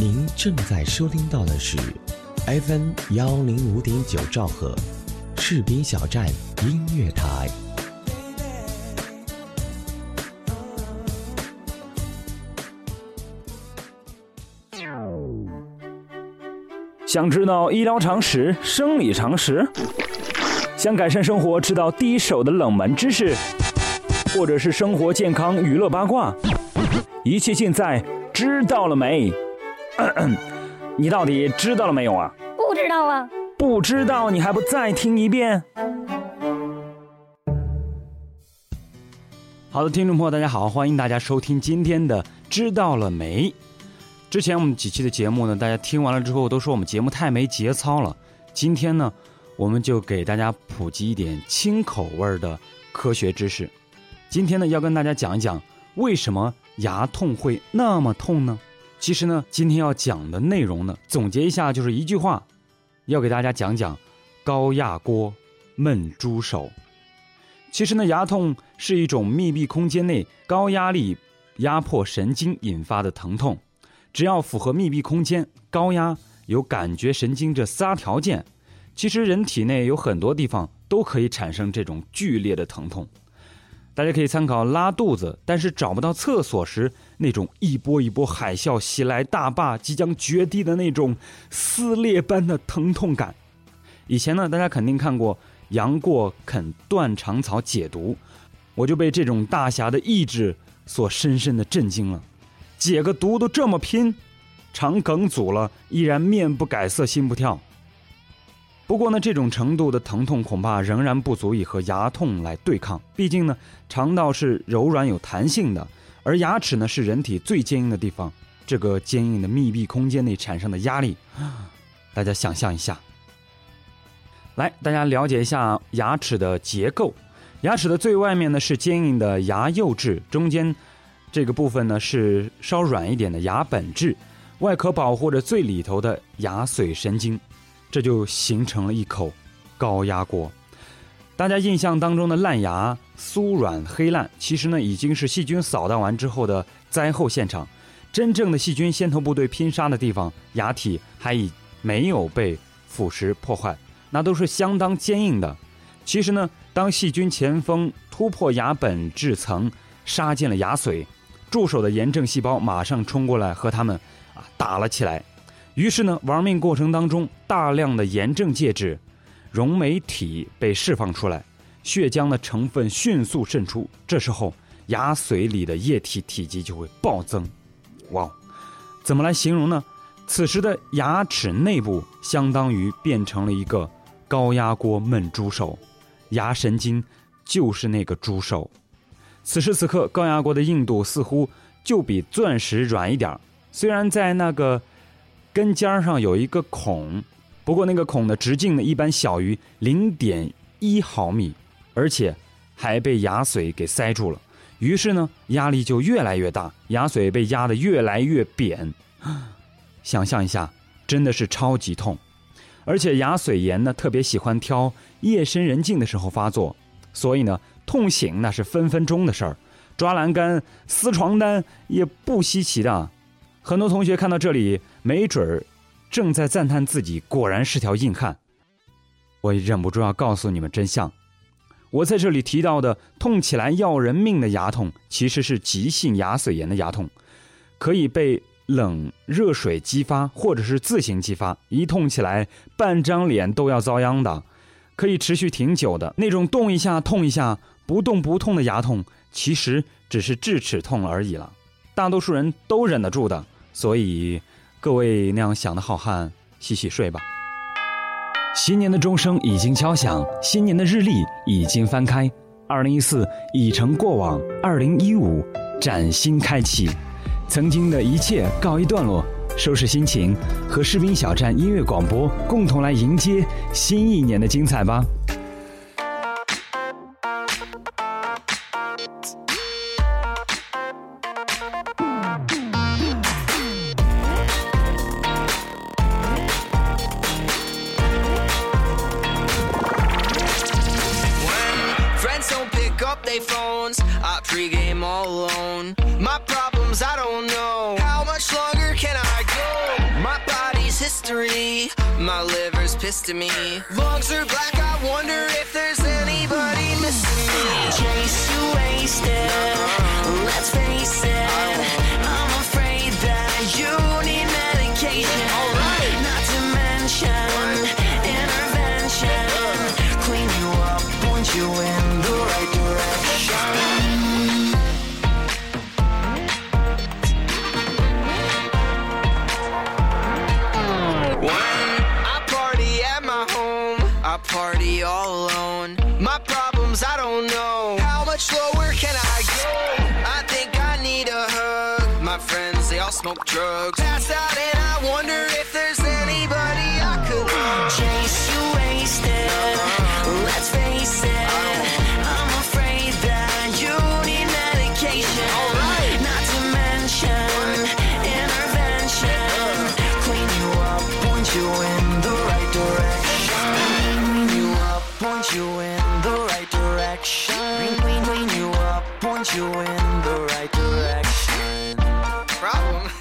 您正在收听到的是 FM 幺零五点九兆赫，士兵小站音乐台。想知道医疗常识、生理常识？想改善生活，知道第一手的冷门知识，或者是生活健康、娱乐八卦，一切尽在知道了没？你到底知道了没有啊？不知道啊。不知道，你还不再听一遍？好的，听众朋友，大家好，欢迎大家收听今天的《知道了没》。之前我们几期的节目呢，大家听完了之后都说我们节目太没节操了。今天呢，我们就给大家普及一点轻口味的科学知识。今天呢，要跟大家讲一讲为什么牙痛会那么痛呢？其实呢，今天要讲的内容呢，总结一下就是一句话，要给大家讲讲高压锅焖猪手。其实呢，牙痛是一种密闭空间内高压力压迫神经引发的疼痛。只要符合密闭空间、高压、有感觉神经这仨条件，其实人体内有很多地方都可以产生这种剧烈的疼痛。大家可以参考拉肚子，但是找不到厕所时那种一波一波海啸袭来、大坝即将决堤的那种撕裂般的疼痛感。以前呢，大家肯定看过杨过啃断肠草解毒，我就被这种大侠的意志所深深的震惊了。解个毒都这么拼，肠梗阻了依然面不改色心不跳。不过呢，这种程度的疼痛恐怕仍然不足以和牙痛来对抗。毕竟呢，肠道是柔软有弹性的，而牙齿呢是人体最坚硬的地方。这个坚硬的密闭空间内产生的压力，大家想象一下。来，大家了解一下牙齿的结构。牙齿的最外面呢是坚硬的牙釉质，中间。这个部分呢是稍软一点的牙本质，外壳保护着最里头的牙髓神经，这就形成了一口高压锅。大家印象当中的烂牙、酥软黑烂，其实呢已经是细菌扫荡完之后的灾后现场。真正的细菌先头部队拼杀的地方，牙体还已没有被腐蚀破坏，那都是相当坚硬的。其实呢，当细菌前锋突破牙本质层，杀进了牙髓。助手的炎症细胞马上冲过来和他们啊打了起来，于是呢，玩命过程当中，大量的炎症介质、溶酶体被释放出来，血浆的成分迅速渗出，这时候牙髓里的液体体积就会暴增。哇，怎么来形容呢？此时的牙齿内部相当于变成了一个高压锅焖猪手，牙神经就是那个猪手。此时此刻，高压锅的硬度似乎就比钻石软一点虽然在那个根尖上有一个孔，不过那个孔的直径呢，一般小于零点一毫米，而且还被牙髓给塞住了。于是呢，压力就越来越大，牙髓被压得越来越扁。想象一下，真的是超级痛。而且牙髓炎呢，特别喜欢挑夜深人静的时候发作，所以呢。痛醒那是分分钟的事儿，抓栏杆、撕床单也不稀奇的。很多同学看到这里，没准儿正在赞叹自己果然是条硬汉。我忍不住要告诉你们真相：我在这里提到的痛起来要人命的牙痛，其实是急性牙髓炎的牙痛，可以被冷热水激发，或者是自行激发。一痛起来，半张脸都要遭殃的，可以持续挺久的那种，动一下痛一下。不动不痛的牙痛，其实只是智齿痛而已了，大多数人都忍得住的。所以，各位那样想的好汉，洗洗睡吧。新年的钟声已经敲响，新年的日历已经翻开，二零一四已成过往，二零一五崭新开启，曾经的一切告一段落，收拾心情，和士兵小站音乐广播共同来迎接新一年的精彩吧。My liver's pissed at me. Lungs are black, I wonder if there's anybody missing me. Chase you wasted. Let's face it. I'm afraid that you need medication. Not to mention intervention. Clean you up, point you in party all alone. My problems, I don't know. How much lower can I go? I think I need a hug. My friends, they all smoke drugs. Passed out, and I wonder if there's anybody I could. Chase you wasted. Let's face it. The right direction. Problem?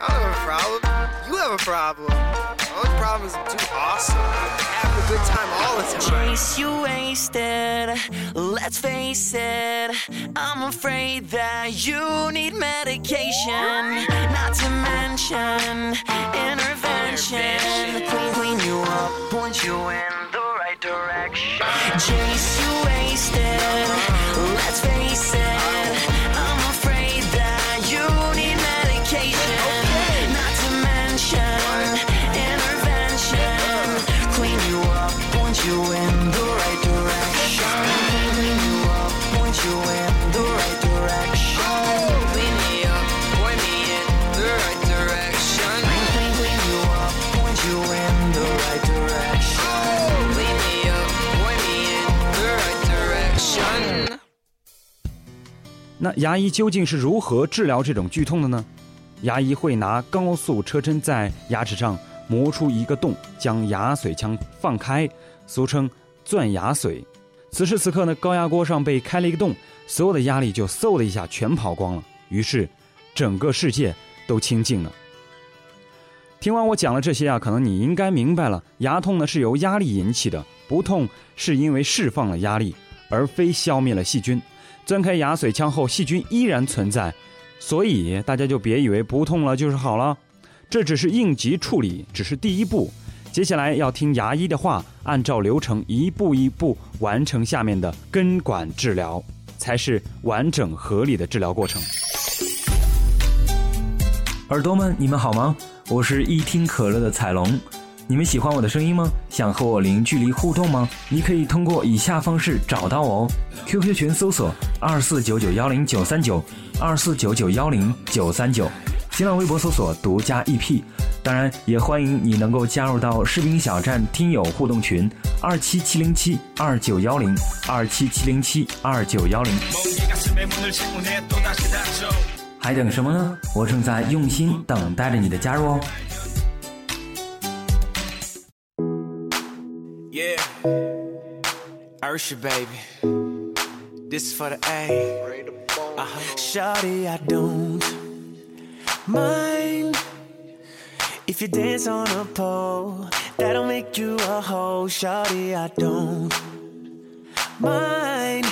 I don't have a problem. You have a problem. My only problem is I'm too awesome. Having a good time all the time. Chase you wasted. Let's face it. I'm afraid that you need medication. Not to mention intervention. Clean, clean you up, point you in the right direction. Chase you wasted. Let's face it. 牙医究竟是如何治疗这种剧痛的呢？牙医会拿高速车针在牙齿上磨出一个洞，将牙髓腔放开，俗称钻牙髓。此时此刻呢，高压锅上被开了一个洞，所有的压力就嗖的一下全跑光了，于是整个世界都清静了。听完我讲了这些啊，可能你应该明白了，牙痛呢是由压力引起的，不痛是因为释放了压力，而非消灭了细菌。钻开牙髓腔后，细菌依然存在，所以大家就别以为不痛了就是好了，这只是应急处理，只是第一步。接下来要听牙医的话，按照流程一步一步完成下面的根管治疗，才是完整合理的治疗过程。耳朵们，你们好吗？我是一听可乐的彩龙。你们喜欢我的声音吗？想和我零距离互动吗？你可以通过以下方式找到我哦：QQ 群搜索二四九九幺零九三九二四九九幺零九三九，新浪微博搜索独家 EP。当然，也欢迎你能够加入到士兵小站听友互动群二七七零七二九幺零二七七零七二九幺零。还等什么呢？我正在用心等待着你的加入哦。Ursha, baby. This is for the A. Uh-huh. Shawty, I don't mind if you dance on a pole. That'll make you a hoe. Shawty, I don't mind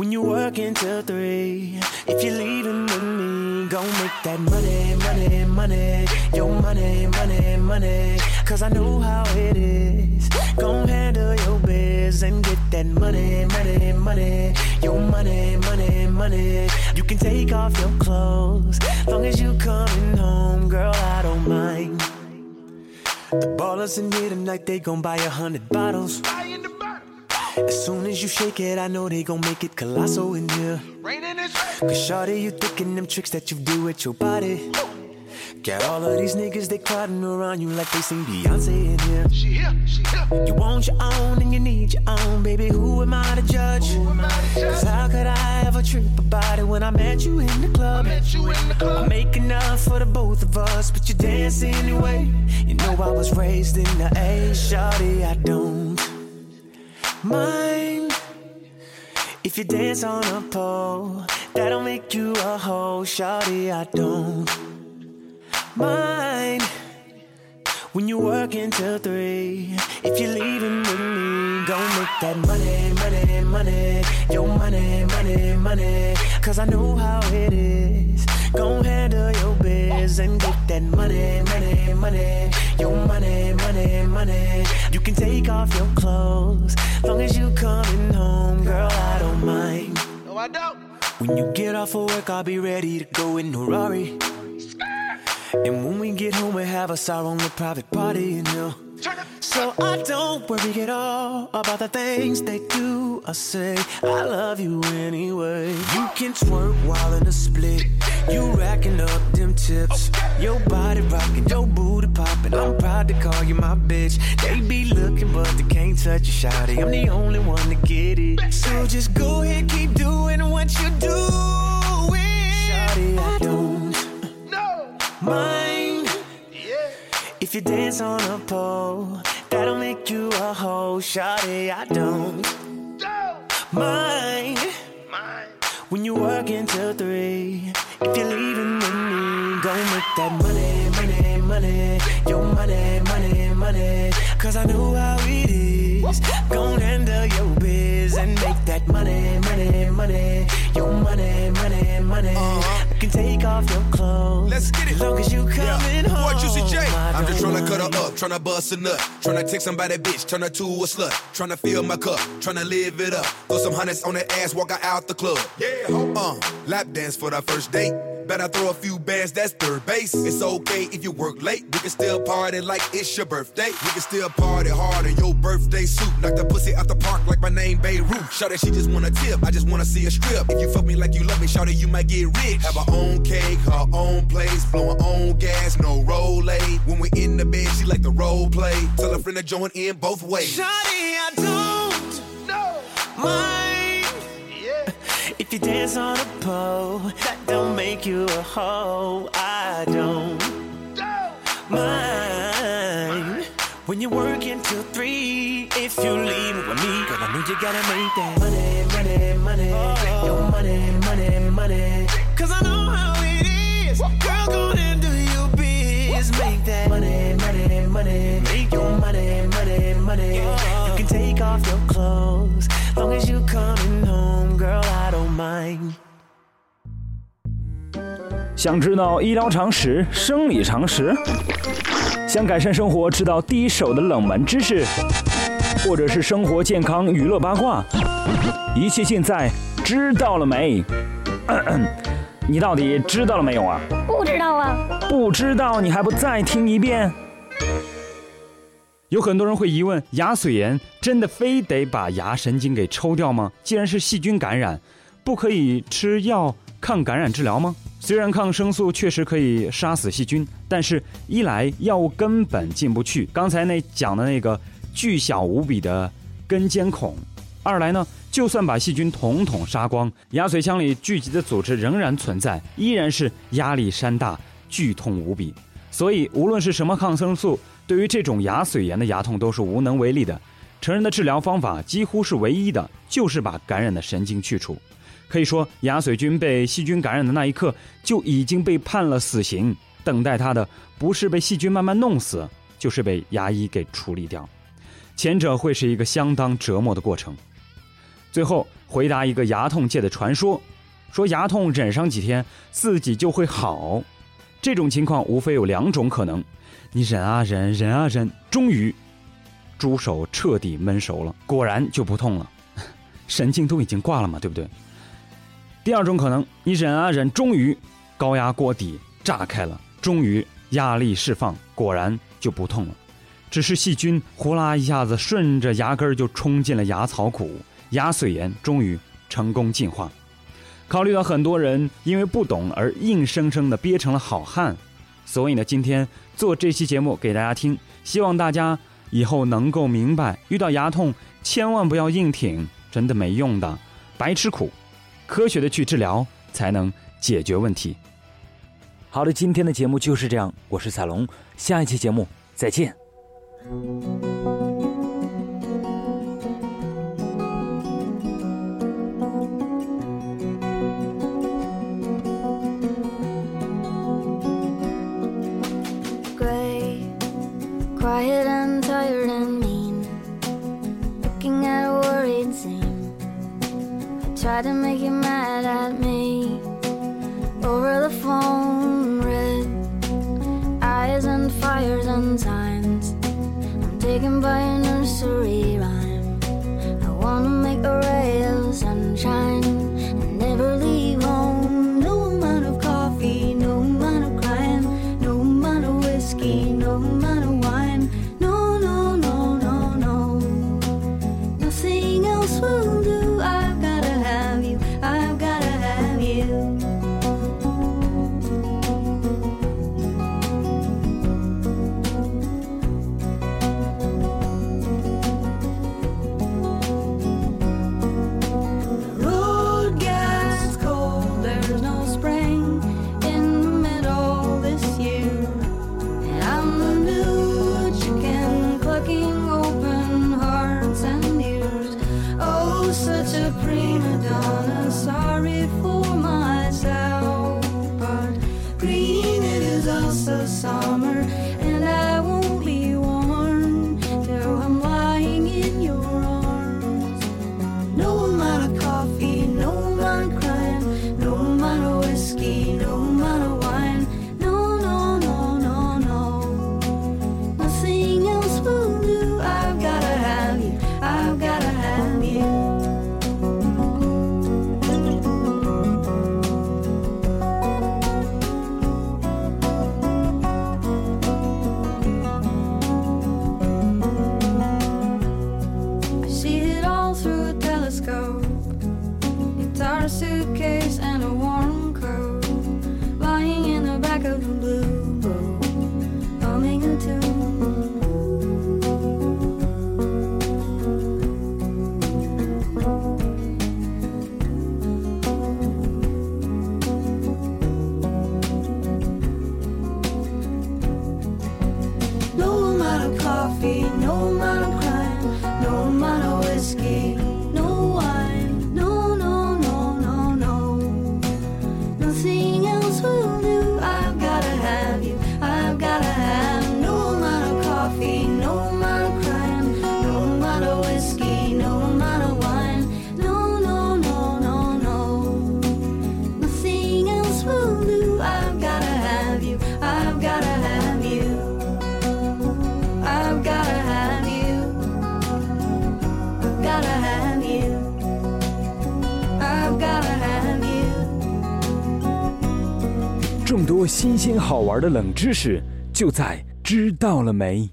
when you work until three. If you're leaving with me, gon' make that money, money, money. Your money, money, money. Cause I know how it is. Gon' handle your biz and get that money, money, money. Your money, money, money. You can take off your clothes. Long as you coming home, girl, I don't mind. The ballers in here tonight, they gon' buy a hundred bottles. As soon as you shake it, I know they gon' make it colossal in here. Cause shawty, you thinking them tricks that you do with your body. Got all of these niggas, they crowding around you like they seen Beyonce in here. She here, she here. You want your own and you need your own, baby. Who am I to judge? Cause how could I ever trip about it when I met you in the club? Met you in the club. I make enough for the both of us, but you dance anyway. You know I was raised in the A, shawty, I don't mind if you dance on a pole. That'll make you a hoe, shawty, I don't mind when you work until three. If you're leaving with me, go make that money, money, money. Money, money, money. Cause I know how it is. Go handle your biz and get that money, money, money. Your money, money, money. You can take off your clothes. Long as you coming home, girl, I don't mind. No, I don't. When you get off of work, I'll be ready to go in a Rari. And when we get home, we have us our own private party, you know. So I don't worry at all about the things they do or say. I love you anyway. You can twerk while in a split. You racking up them tips. Your body rocking, your booty popping. I'm proud to call you my bitch. They be looking, but they can't touch you, shawty. I'm the only one to get it. So just go ahead, keep doing what you're doing. Shawty, I don't No. mind. If you dance on a pole. That'll make you a hoe, shawty. I don't mind when you work until three. If you're leaving with me, go make that money, money, money. Your money, money, money. Cause I know how it is. Go handle your biz and make that money, money, money. Your money, money, money. You can take off your clothes. Let's get it. Long as you coming home. Boy, Juicy J. I I'm just don't tryna cut her mind. up, tryna bust a nut. Tryna take somebody bitch, turn her to a slut. Tryna fill my cup, tryna live it up. Throw some hundreds on that ass, walk her out the club. Yeah, uh, lap dance for the first date. Better throw a few bands, that's third base. It's okay if you work late. We can still party like it's your birthday. We can still party hard in your birthday suit. Knock the pussy out the park like my name Beirut. Shout that she just wanna tip, I just wanna see a strip. If you fuck me like you love me, shout that you might get rich. Have her own cake, her own place, blow her own gas, no roll When we in the bed, she like the role play. Tell a friend to join in both ways. Shawty, I don't No. mind Yeah. If you dance on a pole. That don't make you a hoe. I don't mind when you're working till three. If you leave with me, girl, I know you gotta make that money, money, money. Your money, money, money. 想知道医疗常识、生理常识，想改善生活知道第一手的冷门知识，或者是生活健康、娱乐八卦，一切尽在知道了没？咳 咳你到底知道了没有啊？不知道啊，不知道你还不再听一遍？有很多人会疑问：牙髓炎真的非得把牙神经给抽掉吗？既然是细菌感染，不可以吃药抗感染治疗吗？虽然抗生素确实可以杀死细菌，但是一来药物根本进不去，刚才那讲的那个巨小无比的根尖孔；二来呢，就算把细菌统统杀光，牙髓腔里聚集的组织仍然存在，依然是压力山大，剧痛无比。所以，无论是什么抗生素，对于这种牙髓炎的牙痛都是无能为力的。成人的治疗方法几乎是唯一的，就是把感染的神经去除。可以说，牙髓菌被细菌感染的那一刻，就已经被判了死刑。等待他的不是被细菌慢慢弄死，就是被牙医给处理掉。前者会是一个相当折磨的过程。最后回答一个牙痛界的传说，说牙痛忍上几天自己就会好。这种情况无非有两种可能：你忍啊忍，忍啊忍，终于猪手彻底闷熟了，果然就不痛了，神经都已经挂了嘛，对不对？第二种可能，你忍啊忍，终于高压锅底炸开了，终于压力释放，果然就不痛了。只是细菌呼啦一下子顺着牙根儿就冲进了牙槽骨，牙髓炎终于成功进化。考虑到很多人因为不懂而硬生生的憋成了好汉，所以呢，今天做这期节目给大家听，希望大家以后能够明白，遇到牙痛千万不要硬挺，真的没用的，白吃苦，科学的去治疗才能解决问题。好的，今天的节目就是这样，我是彩龙，下一期节目再见。tried to make you mad at me over the phone. Red eyes and fires and times. I'm taken by an 新鲜好玩的冷知识就在知道了没？